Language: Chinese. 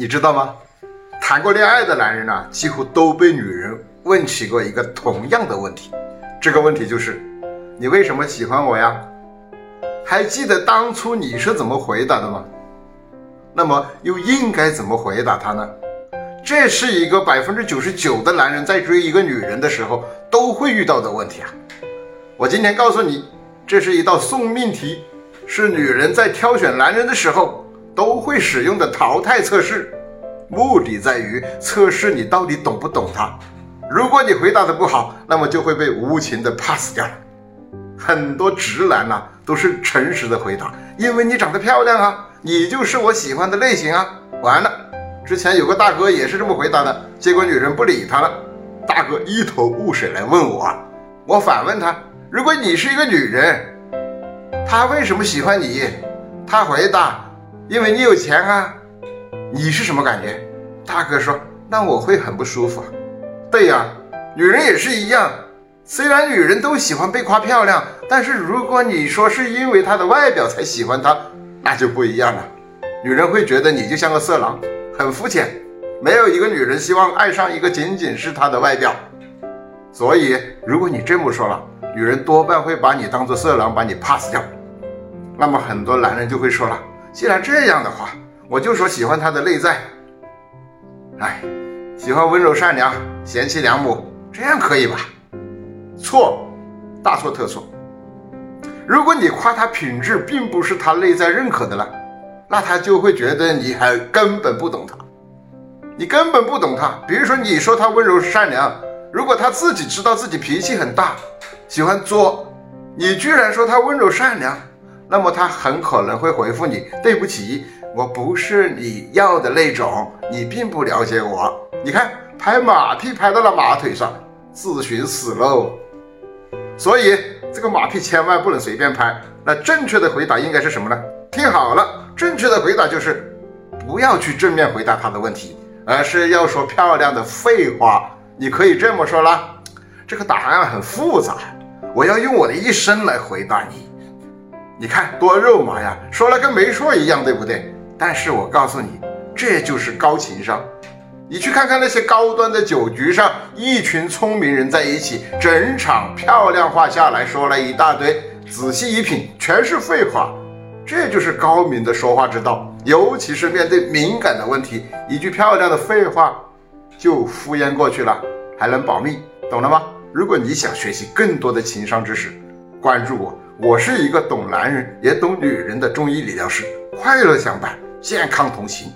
你知道吗？谈过恋爱的男人呢，几乎都被女人问起过一个同样的问题。这个问题就是：你为什么喜欢我呀？还记得当初你是怎么回答的吗？那么又应该怎么回答他呢？这是一个百分之九十九的男人在追一个女人的时候都会遇到的问题啊！我今天告诉你，这是一道送命题，是女人在挑选男人的时候。都会使用的淘汰测试，目的在于测试你到底懂不懂他。如果你回答的不好，那么就会被无情的 pass 掉。很多直男呐都是诚实的回答，因为你长得漂亮啊，你就是我喜欢的类型啊。完了，之前有个大哥也是这么回答的，结果女人不理他了。大哥一头雾水来问我，我反问他：如果你是一个女人，他为什么喜欢你？他回答。因为你有钱啊，你是什么感觉？大哥说，那我会很不舒服。对呀，女人也是一样。虽然女人都喜欢被夸漂亮，但是如果你说是因为她的外表才喜欢她，那就不一样了。女人会觉得你就像个色狼，很肤浅。没有一个女人希望爱上一个仅仅是她的外表。所以，如果你这么说了，女人多半会把你当做色狼，把你 pass 掉。那么很多男人就会说了。既然这样的话，我就说喜欢他的内在。哎，喜欢温柔善良、贤妻良母，这样可以吧？错，大错特错。如果你夸他品质并不是他内在认可的了，那他就会觉得你还根本不懂他，你根本不懂他。比如说，你说他温柔善良，如果他自己知道自己脾气很大，喜欢作，你居然说他温柔善良。那么他很可能会回复你：“对不起，我不是你要的那种，你并不了解我。”你看，拍马屁拍到了马腿上，自寻死喽。所以这个马屁千万不能随便拍。那正确的回答应该是什么呢？听好了，正确的回答就是不要去正面回答他的问题，而是要说漂亮的废话。你可以这么说啦：“这个答案很复杂，我要用我的一生来回答你。”你看多肉麻呀，说了跟没说一样，对不对？但是我告诉你，这就是高情商。你去看看那些高端的酒局上，一群聪明人在一起，整场漂亮话下来说了一大堆，仔细一品，全是废话。这就是高明的说话之道，尤其是面对敏感的问题，一句漂亮的废话就敷衍过去了，还能保密，懂了吗？如果你想学习更多的情商知识，关注我。我是一个懂男人也懂女人的中医理疗师，快乐相伴，健康同行。